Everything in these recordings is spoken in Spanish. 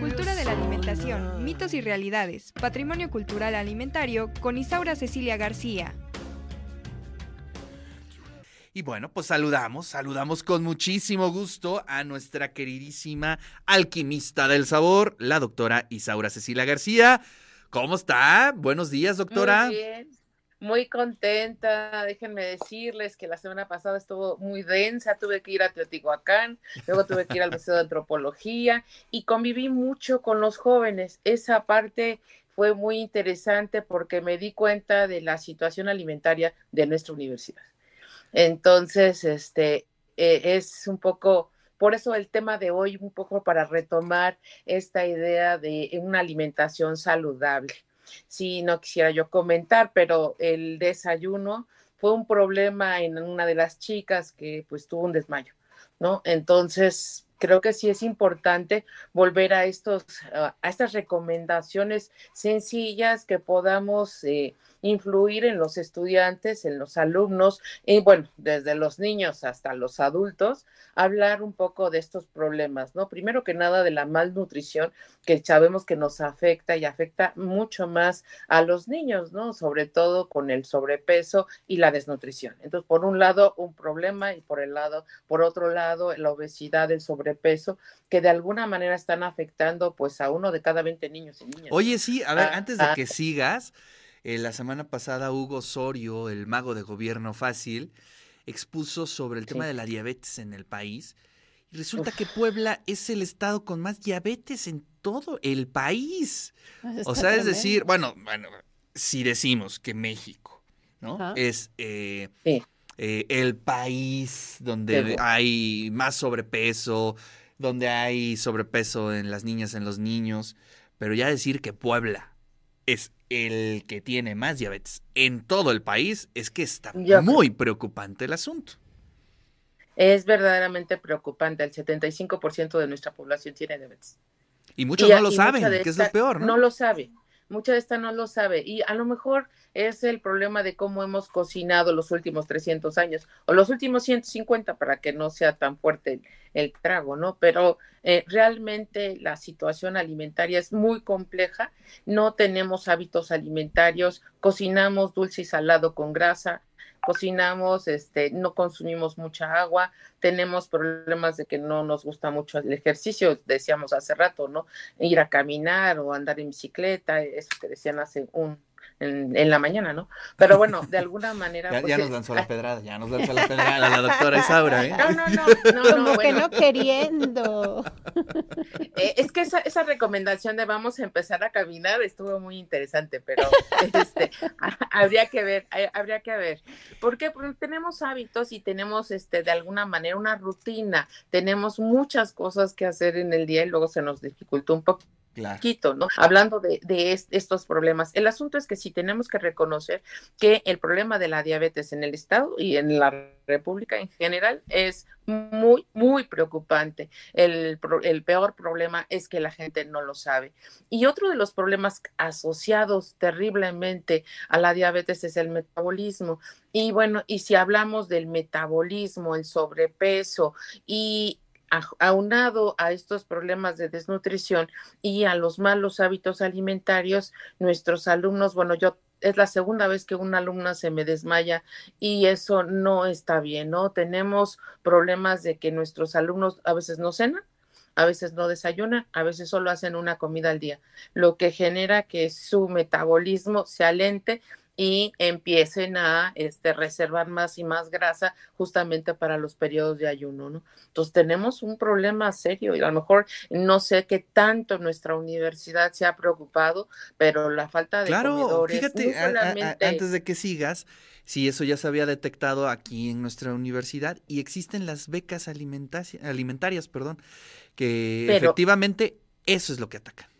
Cultura de la alimentación, mitos y realidades, patrimonio cultural alimentario con Isaura Cecilia García. Y bueno, pues saludamos, saludamos con muchísimo gusto a nuestra queridísima alquimista del sabor, la doctora Isaura Cecilia García. ¿Cómo está? Buenos días, doctora. Muy bien, muy contenta. Déjenme decirles que la semana pasada estuvo muy densa. Tuve que ir a Teotihuacán, luego tuve que ir al Museo de Antropología y conviví mucho con los jóvenes. Esa parte fue muy interesante porque me di cuenta de la situación alimentaria de nuestra universidad. Entonces, este eh, es un poco por eso el tema de hoy, un poco para retomar esta idea de una alimentación saludable sí, no quisiera yo comentar, pero el desayuno fue un problema en una de las chicas que pues tuvo un desmayo, ¿no? Entonces, creo que sí es importante volver a estos, a estas recomendaciones sencillas que podamos eh, influir en los estudiantes, en los alumnos, y bueno, desde los niños hasta los adultos, hablar un poco de estos problemas, ¿no? Primero que nada de la malnutrición, que sabemos que nos afecta y afecta mucho más a los niños, ¿no? Sobre todo con el sobrepeso y la desnutrición. Entonces, por un lado, un problema y por el lado, por otro lado, la obesidad, el sobrepeso, que de alguna manera están afectando pues a uno de cada 20 niños y niñas. Oye, sí, a ver, ah, antes de ah. que sigas, eh, la semana pasada Hugo Osorio, el mago de gobierno fácil, expuso sobre el tema de la diabetes en el país. Y resulta que Puebla es el estado con más diabetes en todo el país. O sea, es decir, bueno, bueno, si decimos que México, ¿no? Es eh, eh, el país donde hay más sobrepeso, donde hay sobrepeso en las niñas, en los niños, pero ya decir que Puebla es el que tiene más diabetes en todo el país, es que está muy preocupante el asunto. Es verdaderamente preocupante. El 75% de nuestra población tiene diabetes. Y muchos no lo saben, que es lo peor, ¿no? No lo sabe. Mucha de esta no lo sabe. Y a lo mejor es el problema de cómo hemos cocinado los últimos 300 años o los últimos 150 para que no sea tan fuerte el, trago, ¿no? Pero eh, realmente la situación alimentaria es muy compleja. No tenemos hábitos alimentarios, cocinamos dulce y salado con grasa, cocinamos, este, no consumimos mucha agua, tenemos problemas de que no nos gusta mucho el ejercicio, decíamos hace rato, ¿no? Ir a caminar o andar en bicicleta, eso que decían hace un, en, la mañana, ¿no? Pero bueno, de alguna manera. ya, pues, nos lanzó la pedrada, ya nos lanzó la pedrada la doctora Isaura, ¿eh? No, no, no, no, Como que no queriendo. Eh, es que esa, esa recomendación de vamos a empezar a caminar estuvo muy interesante, pero este, habría que ver, habría que ver. Porque tenemos hábitos y tenemos este de alguna manera una rutina, tenemos muchas cosas que hacer en el día y luego se nos dificultó un ¿no? Hablando de, estos problemas. El asunto es que sí tenemos que reconocer que el problema de la diabetes en el Estado y en la República en general es muy, muy preocupante. El, el, peor problema es que la gente no lo sabe. Y otro de los problemas asociados terriblemente a la diabetes es el metabolismo. Y bueno, y si hablamos del metabolismo, el sobrepeso y aunado a estos problemas de desnutrición y a los malos hábitos alimentarios, nuestros alumnos, bueno, yo es la segunda vez que una alumna se me desmaya y eso no está bien, ¿no? Tenemos problemas de que nuestros alumnos a veces no cenan, a veces no desayunan, a veces solo hacen una comida al día, lo que genera que su metabolismo se alente y empiecen a este, reservar más y más grasa justamente para los periodos de ayuno, ¿no? Entonces tenemos un problema serio y a lo mejor no sé qué tanto nuestra universidad se ha preocupado, pero la falta de claro, Fíjate, antes de que sigas, si eso ya se había detectado aquí en nuestra universidad y existen las becas alimentarias, perdón, que efectivamente eso es lo que atacan.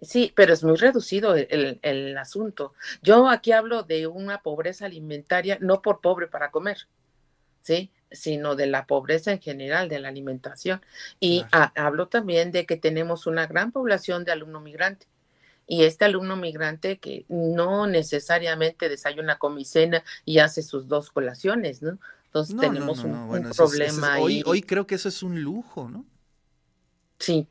Sí, pero es muy reducido el, el, asunto. Yo aquí hablo de una pobreza alimentaria, no por pobre para comer, ¿sí? sino de la pobreza en general, de la alimentación. Y hablo también de que tenemos una gran población de alumno migrante. Y este alumno migrante que no necesariamente desayuna con mi cena y hace sus dos colaciones, ¿no? Entonces tenemos un, problema hoy, hoy creo que eso es un lujo, ¿no? Sí,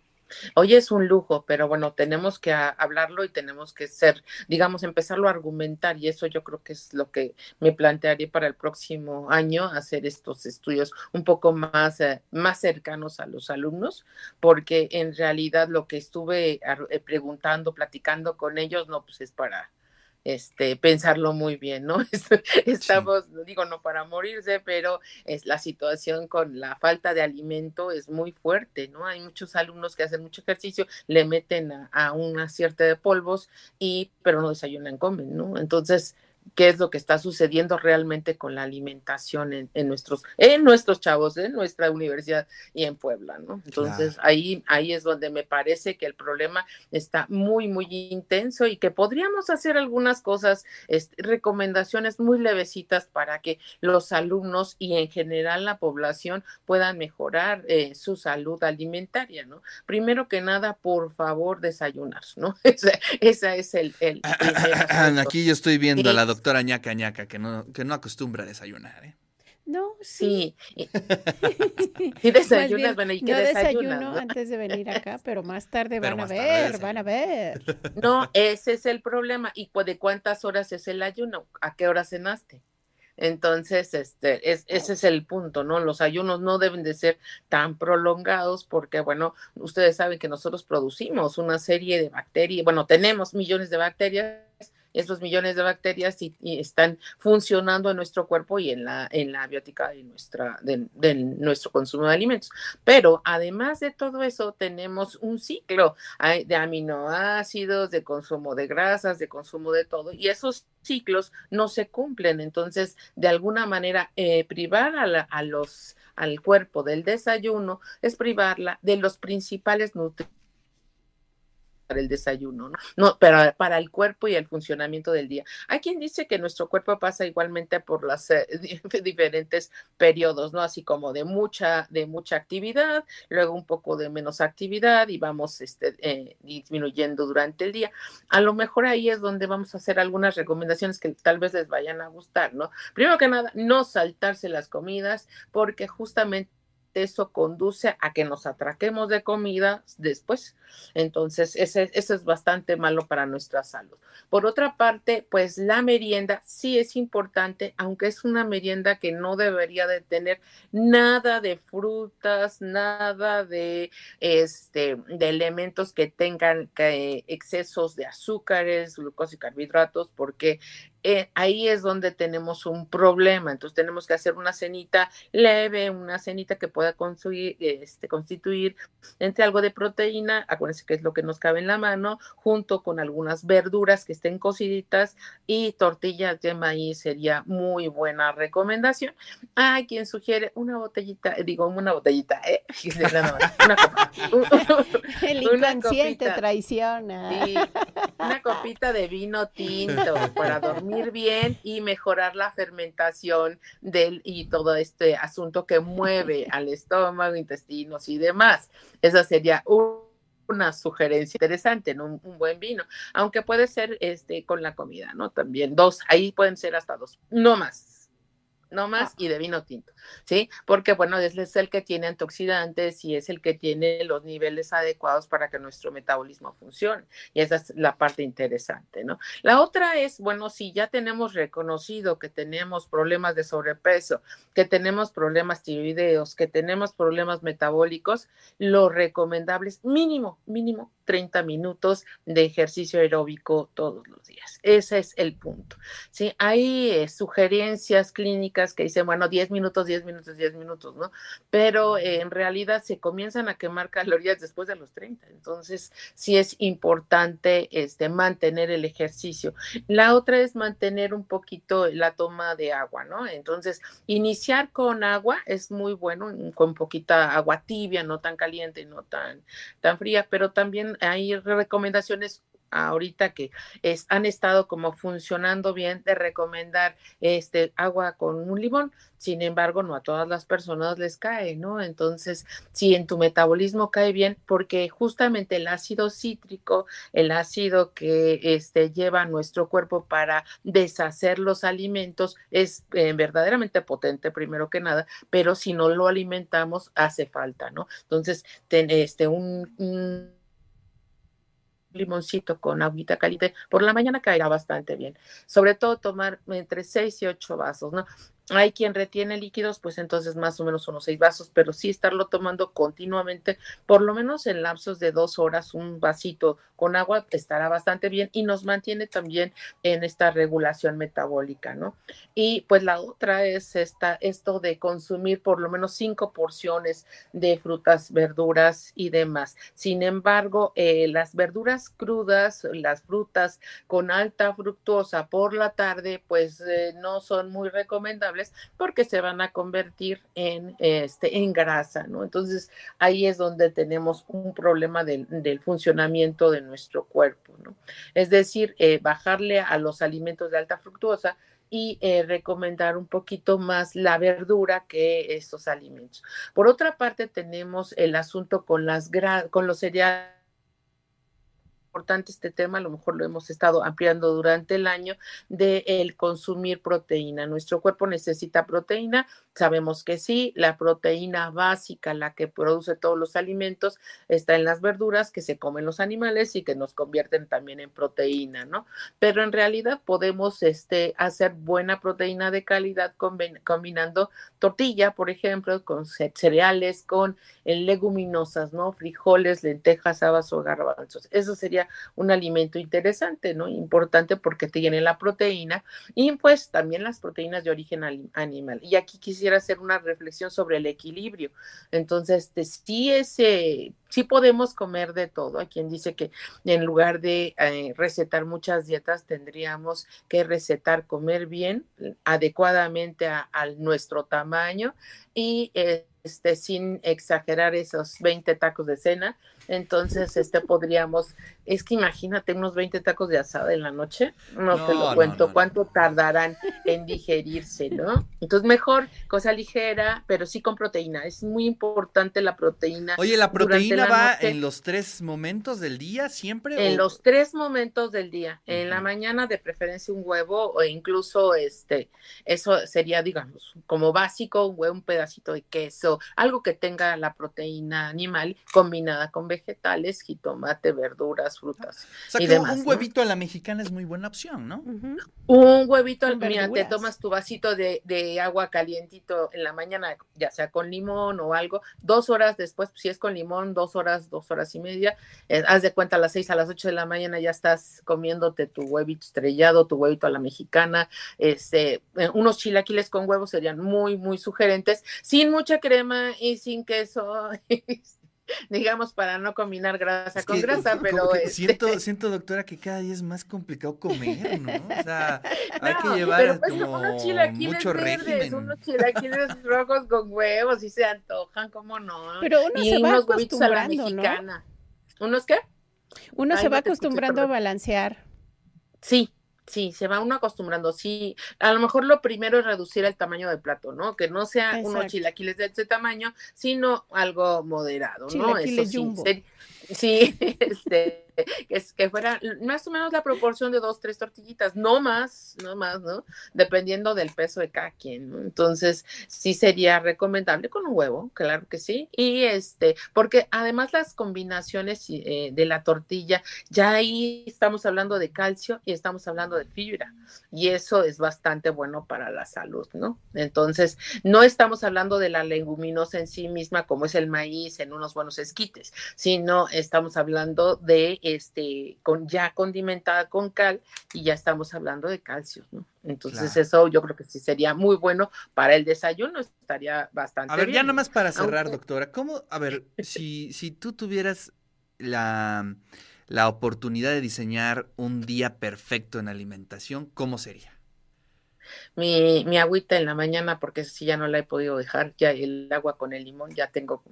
Hoy es un lujo, pero bueno, tenemos que hablarlo y tenemos que ser, digamos, empezarlo a argumentar y eso yo creo que es lo que me plantearía para el próximo año, hacer estos estudios un poco más, eh, más cercanos a los alumnos, porque en realidad lo que estuve eh, preguntando, platicando con ellos, no, pues es para este, pensarlo muy bien, ¿no? Estamos, digo, no para morirse, pero es la situación con la falta de alimento es muy fuerte, ¿no? Hay muchos alumnos que hacen mucho ejercicio, le meten a, a una cierta de polvos y, pero no desayunan, comen, ¿no? Entonces, qué es lo que está sucediendo realmente con la alimentación en, nuestros, en nuestros chavos, en nuestra universidad y en Puebla, ¿no? Entonces ahí, ahí es donde me parece que el problema está muy, muy intenso y que podríamos hacer algunas cosas, recomendaciones muy levecitas para que los alumnos y en general la población puedan mejorar eh, su salud alimentaria, ¿no? Primero que nada, por favor, desayunar, ¿no? Esa, es el, el Aquí yo estoy viendo a la doctora doctora ñaca ñaca, que no, que no acostumbra a desayunar, ¿eh? No, sí. Y desayunas, bueno, ¿y qué no desayuno antes de venir acá, pero más tarde van a ver, van a ver. No, ese es el problema. ¿Y de cuántas horas es el ayuno? ¿A qué hora cenaste? Entonces, este, es, ese es el punto, ¿no? Los ayunos no deben de ser tan prolongados porque, bueno, ustedes saben que nosotros producimos una serie de bacterias, bueno, tenemos millones de bacterias esos millones de bacterias y, están funcionando en nuestro cuerpo y en la, en la biótica de, nuestra, de, nuestro consumo de alimentos. Pero además de todo eso, tenemos un ciclo de aminoácidos, de consumo de grasas, de consumo de todo, y esos ciclos no se cumplen. Entonces, de alguna manera, eh, privar a, a los al cuerpo del desayuno es privarla de los principales nutrientes el desayuno, ¿no? no pero para el cuerpo y el funcionamiento del día. Hay quien dice que nuestro cuerpo pasa igualmente por los eh, diferentes periodos, ¿no? Así como de mucha, de mucha actividad, luego un poco de menos actividad y vamos este, eh, disminuyendo durante el día. A lo mejor ahí es donde vamos a hacer algunas recomendaciones que tal vez les vayan a gustar, ¿no? Primero que nada, no saltarse las comidas porque justamente eso conduce a que nos atraquemos de comida después. Entonces, eso es bastante malo para nuestra salud. Por otra parte, pues la merienda sí es importante, aunque es una merienda que no debería de tener nada de frutas, nada de, este, de elementos que tengan excesos de azúcares, glucosa y carbohidratos, porque eh, ahí es donde tenemos un problema. Entonces tenemos que hacer una cenita leve, una cenita que pueda este, constituir entre algo de proteína, acuérdense que es lo que nos cabe en la mano, junto con algunas verduras que estén cociditas y tortillas de maíz sería muy buena recomendación. Hay quien sugiere una botellita, digo una botellita, ¿eh? una copa. El inconsciente traiciona. una copita de vino tinto para dormir bien y mejorar la fermentación del y todo este asunto que mueve al estómago, intestinos y demás. Esa sería una sugerencia interesante, ¿no? Un, un, buen vino, aunque puede ser este con la comida, ¿no? También dos, ahí pueden ser hasta dos, no más no más, y de vino tinto, ¿sí? Porque, bueno, es el que tiene antioxidantes y es el que tiene los niveles adecuados para que nuestro metabolismo funcione. Y esa es la parte interesante, ¿no? La otra es, bueno, si ya tenemos reconocido que tenemos problemas de sobrepeso, que tenemos problemas tiroideos, que tenemos problemas metabólicos, lo recomendable es mínimo, mínimo 30 minutos de ejercicio aeróbico todos los días. Ese es el punto. ¿sí? Hay eh, sugerencias clínicas que dicen, bueno, 10 minutos, 10 minutos, 10 minutos, ¿no? Pero eh, en realidad se comienzan a quemar calorías después de los 30. Entonces, sí es importante este, mantener el ejercicio. La otra es mantener un poquito la toma de agua, ¿no? Entonces, iniciar con agua es muy bueno, con poquita agua tibia, no tan caliente, no tan, tan fría, pero también hay recomendaciones ahorita que es, han estado como funcionando bien de recomendar este agua con un limón, sin embargo, no a todas las personas les cae, ¿no? Entonces, si en tu metabolismo cae bien, porque justamente el ácido cítrico, el ácido que este, lleva nuestro cuerpo para deshacer los alimentos, es eh, verdaderamente potente, primero que nada, pero si no lo alimentamos, hace falta, ¿no? Entonces, ten, este, un limoncito con agüita caliente, por la mañana caerá bastante bien. Sobre todo tomar entre 6 y 8 vasos, ¿no? Hay quien retiene líquidos, pues entonces más o menos unos seis vasos, pero sí estarlo tomando continuamente, por lo menos en lapsos de dos horas, un vasito con agua estará bastante bien y nos mantiene también en esta regulación metabólica, ¿no? Y pues la otra es esta, esto de consumir por lo menos cinco porciones de frutas, verduras y demás. Sin embargo, eh, las verduras crudas, las frutas con alta fructosa por la tarde, pues eh, no son muy recomendables porque se van a convertir en, este, en grasa, ¿no? Entonces ahí es donde tenemos un problema del, funcionamiento de nuestro cuerpo, ¿no? Es decir, eh, bajarle a los alimentos de alta fructuosa y eh, recomendar un poquito más la verdura que estos alimentos. Por otra parte, tenemos el asunto con, las con los cereales este tema, a lo mejor lo hemos estado ampliando durante el año, de el consumir proteína. Nuestro cuerpo necesita proteína, sabemos que sí, la proteína básica, la que produce todos los alimentos, está en las verduras que se comen los animales y que nos convierten también en proteína, ¿no? Pero en realidad podemos este, hacer buena proteína de calidad combinando tortilla, por ejemplo, con cereales, con eh, leguminosas, ¿no? Frijoles, lentejas, habas o garbanzos. Eso sería un alimento interesante, ¿no? Importante porque tiene la proteína y pues también las proteínas de origen animal. Y aquí quisiera hacer una reflexión sobre el equilibrio. Entonces, este, sí ese sí podemos comer de todo. Hay quien dice que en lugar de eh, recetar muchas dietas, tendríamos que recetar comer bien, adecuadamente a, nuestro tamaño y este, sin exagerar esos 20 tacos de cena. Entonces, este podríamos, es que imagínate unos 20 tacos de asada en la noche, no, te lo cuento, cuánto tardarán en digerirse, ¿no? Entonces, mejor cosa ligera, pero sí con proteína. Es muy importante la proteína. Oye, la proteína va en los tres momentos del día siempre? En los tres momentos del día. En la mañana de preferencia un huevo o incluso este, eso sería, digamos, como básico, un huevo, un pedacito de queso, algo que tenga la proteína animal combinada con vegetales, jitomate, verduras, frutas. O sea, que un huevito a la mexicana es muy buena opción, ¿no? Un huevito, mira, te tomas tu vasito de, de agua calientito en la mañana, ya sea con limón o algo, dos horas después, si es con limón, dos horas, dos horas y media. Eh, haz de cuenta a las seis, a las ocho de la mañana ya estás comiéndote tu huevito estrellado, tu huevito a la mexicana, este, eh, unos chilaquiles con huevos serían muy, muy sugerentes, sin mucha crema y sin queso. digamos, para no combinar grasa con grasa, pero... Este siento, siento, doctora, que cada día es más complicado comer, ¿no? O sea, hay que llevar pues, como mucho verdes, régimen. Unos chilaquiles rojos con huevos y se antojan, ¿cómo no? Pero uno y se va unos huevitos a la mexicana. ¿Unos qué? Uno se va acostumbrando a balancear. Sí, Sí, se va uno acostumbrando. Sí, a lo mejor lo primero es reducir el tamaño del plato, ¿no? Que no sea unos chilaquiles de ese tamaño, sino algo moderado, ¿no? Eso sí, sí, este, que, que fuera más o menos la proporción de dos, tres tortillitas, no más, no más, ¿no? Dependiendo del peso de cada quien, ¿no? Entonces, sí sería recomendable con un huevo, claro que sí. Y este, porque además las combinaciones eh, de la tortilla, ya ahí estamos hablando de calcio y estamos hablando de fibra, y eso es bastante bueno para la salud, ¿no? Entonces, no estamos hablando de la leguminosa en sí misma, como es el maíz en unos buenos esquites, sino estamos hablando de este, con, ya condimentada con cal y ya estamos hablando de calcio, ¿no? Entonces eso yo creo que sí sería muy bueno para el desayuno, estaría bastante A ver, ya nada más para cerrar, doctora, ¿cómo, a ver, si, si tú tuvieras la, la oportunidad de diseñar un día perfecto en alimentación, ¿cómo sería? Mi, mi agüita en la mañana, porque si ya no la he podido dejar, ya el agua con el limón, ya tengo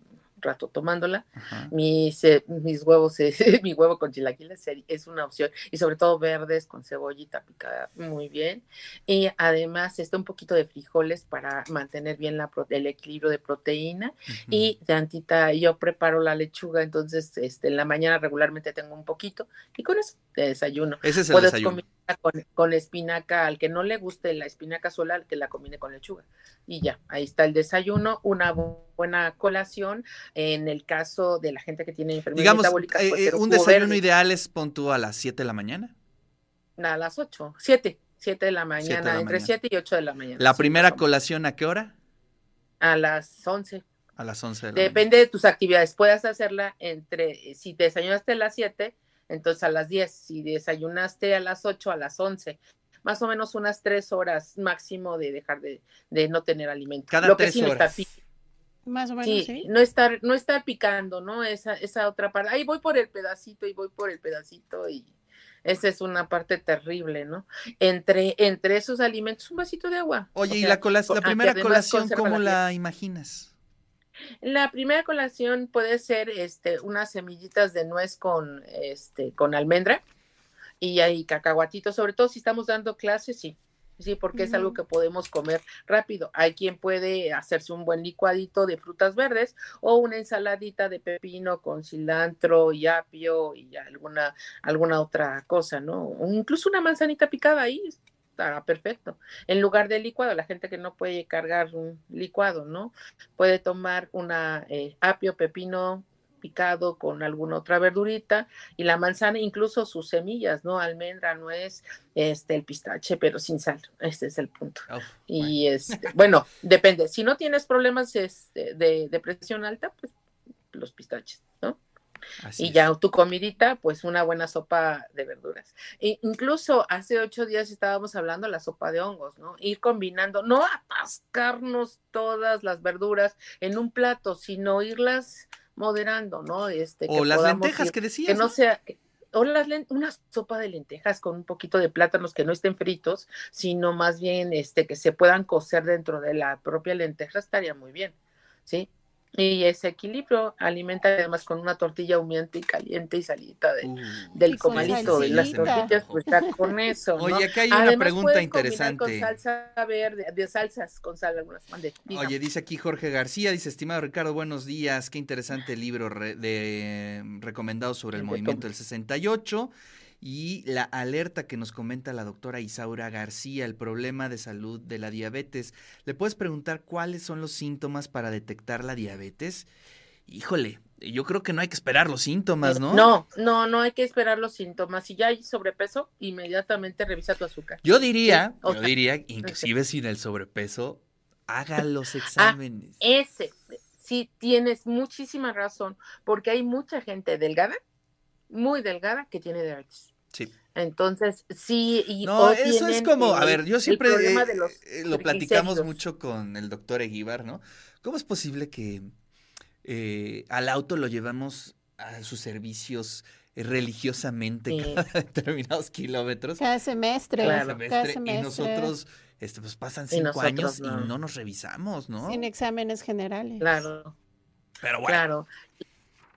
rato tomándola. Mis, eh, mis huevos, mi huevo con chilaquiles es una opción y sobre todo verdes con cebollita picada muy bien. Y además está un poquito de frijoles para mantener bien la, el equilibrio de proteína y tantita, yo preparo la lechuga, entonces este, en la mañana regularmente tengo un poquito y con eso de desayuno. Ese es el desayuno con, espinaca, al que no le guste la espinaca sola, al que la combine con lechuga. Y ya, ahí está el desayuno, una buena colación. En el caso de la gente que tiene enfermedad Digamos, metabólica, eh, eh, un desayuno ideal es pon a las 7 de la mañana. A las 8, 7, 7 de la mañana, entre 7 y 8 de la mañana. ¿La primera colación a qué hora? A las 11. A las 11 de la Depende de tus actividades. Puedes hacerla entre, si te desayunaste a las 7, entonces a las 10, si desayunaste a las 8, a las 11, más o menos unas 3 horas máximo de dejar de, de no tener alimento. Cada Lo que sí horas. más o menos, sí, No estar, no estar picando, ¿no? Esa, esa otra parte. Ahí voy por el pedacito y voy por el pedacito y esa es una parte terrible, ¿no? Entre, entre esos alimentos, un vasito de agua. Oye, ¿y la, la primera colación cómo la imaginas? La primera colación puede ser este, unas semillitas de nuez con, este, con almendra y hay cacahuatitos, sobre todo si estamos dando clases, sí. Sí, porque es algo que podemos comer rápido. Hay quien puede hacerse un buen licuadito de frutas verdes o una ensaladita de pepino con cilantro y apio y alguna, alguna otra cosa, ¿no? incluso una manzanita picada ahí, está perfecto. En lugar de licuado, la gente que no puede cargar un licuado, ¿no? Puede tomar una eh, apio, pepino picado con alguna otra verdurita y la manzana, incluso sus semillas, ¿no? Almendra, nuez, este, el pistache, pero sin sal. Este es el punto. y es, este, bueno, depende. Si no tienes problemas este, de, de presión alta, pues los pistaches, y ya tu comidita, pues una buena sopa de verduras. E incluso hace ocho días estábamos hablando de la sopa de hongos, ¿no? Ir combinando, no atascarnos todas las verduras en un plato, sino irlas moderando, ¿no? Este, o las lentejas que decías. Que no, sea, o las una sopa de lentejas con un poquito de plátanos que no estén fritos, sino más bien este que se puedan cocer dentro de la propia lenteja estaría muy bien, ¿sí? Y ese equilibrio alimenta además con una tortilla humeante y caliente y salita de, uh. del comalito de las tortillas, pues está con eso. Oye, acá hay una pregunta interesante. Con salsa verde, de salsas con sal algunas. Oye, dice aquí Jorge García, dice, estimado Ricardo, buenos días, qué interesante libro de, recomendado sobre el movimiento del 68 y la alerta que nos comenta la doctora Isaura García, el problema de salud de la diabetes. ¿Le puedes preguntar cuáles son los síntomas para detectar la diabetes? Híjole, yo creo que no hay que esperar los síntomas, ¿no? No, no, no hay que esperar los síntomas. Si ya hay sobrepeso, inmediatamente revisa tu azúcar. Yo diría, yo diría, inclusive sin el sobrepeso, haga los ah, exámenes. ese, sí, tienes muchísima razón, porque hay mucha gente delgada muy delgada que tiene diabetes. Sí. Entonces, sí. Y no, eso es como, a ver, yo siempre eh, eh, lo platicamos mucho con el doctor Eguíbar, ¿no? ¿Cómo es posible que eh, al auto lo llevamos a sus servicios religiosamente cada determinados kilómetros? Cada semestre. Cada semestre. Y nosotros, este, pues pasan cinco años y no nos revisamos, ¿no? Sin exámenes generales. Claro. Pero bueno. Claro.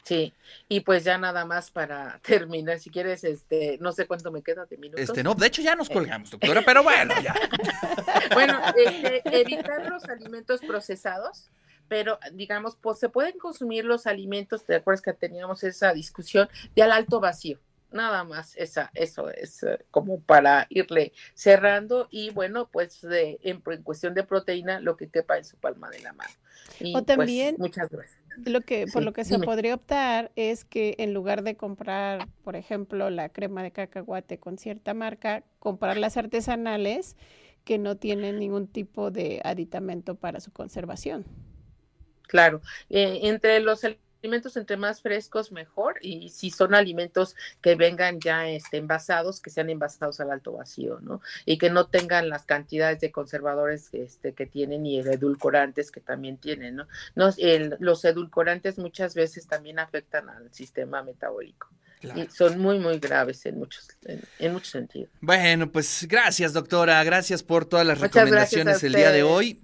Sí, y pues ya nada más para terminar, si quieres, este, no sé cuánto me queda de minutos. Este, no, de hecho ya nos eh. colgamos, doctora, pero bueno, ya. bueno, este, evitar los alimentos procesados, pero digamos, pues se pueden consumir los alimentos, ¿te acuerdas que teníamos esa discusión de al alto vacío? Nada más, esa, eso es eh, como para irle cerrando y bueno, pues de, en, cuestión de proteína, lo que quepa en su palma de la mano. Y, o pues, muchas gracias lo que, por lo que se podría optar es que en lugar de comprar, por ejemplo, la crema de cacahuate con cierta marca, comprar las artesanales que no tienen ningún tipo de aditamento para su conservación. Claro, eh, entre los alimentos entre más frescos mejor y si son alimentos que vengan ya este, envasados, que sean envasados al alto vacío, ¿no? Y que no tengan las cantidades de conservadores este, que tienen y edulcorantes que también tienen, ¿no? los edulcorantes muchas veces también afectan al sistema metabólico. Y son muy, muy graves en muchos, en, muchos sentidos. Bueno, pues gracias, doctora. Gracias por todas las recomendaciones el día de hoy.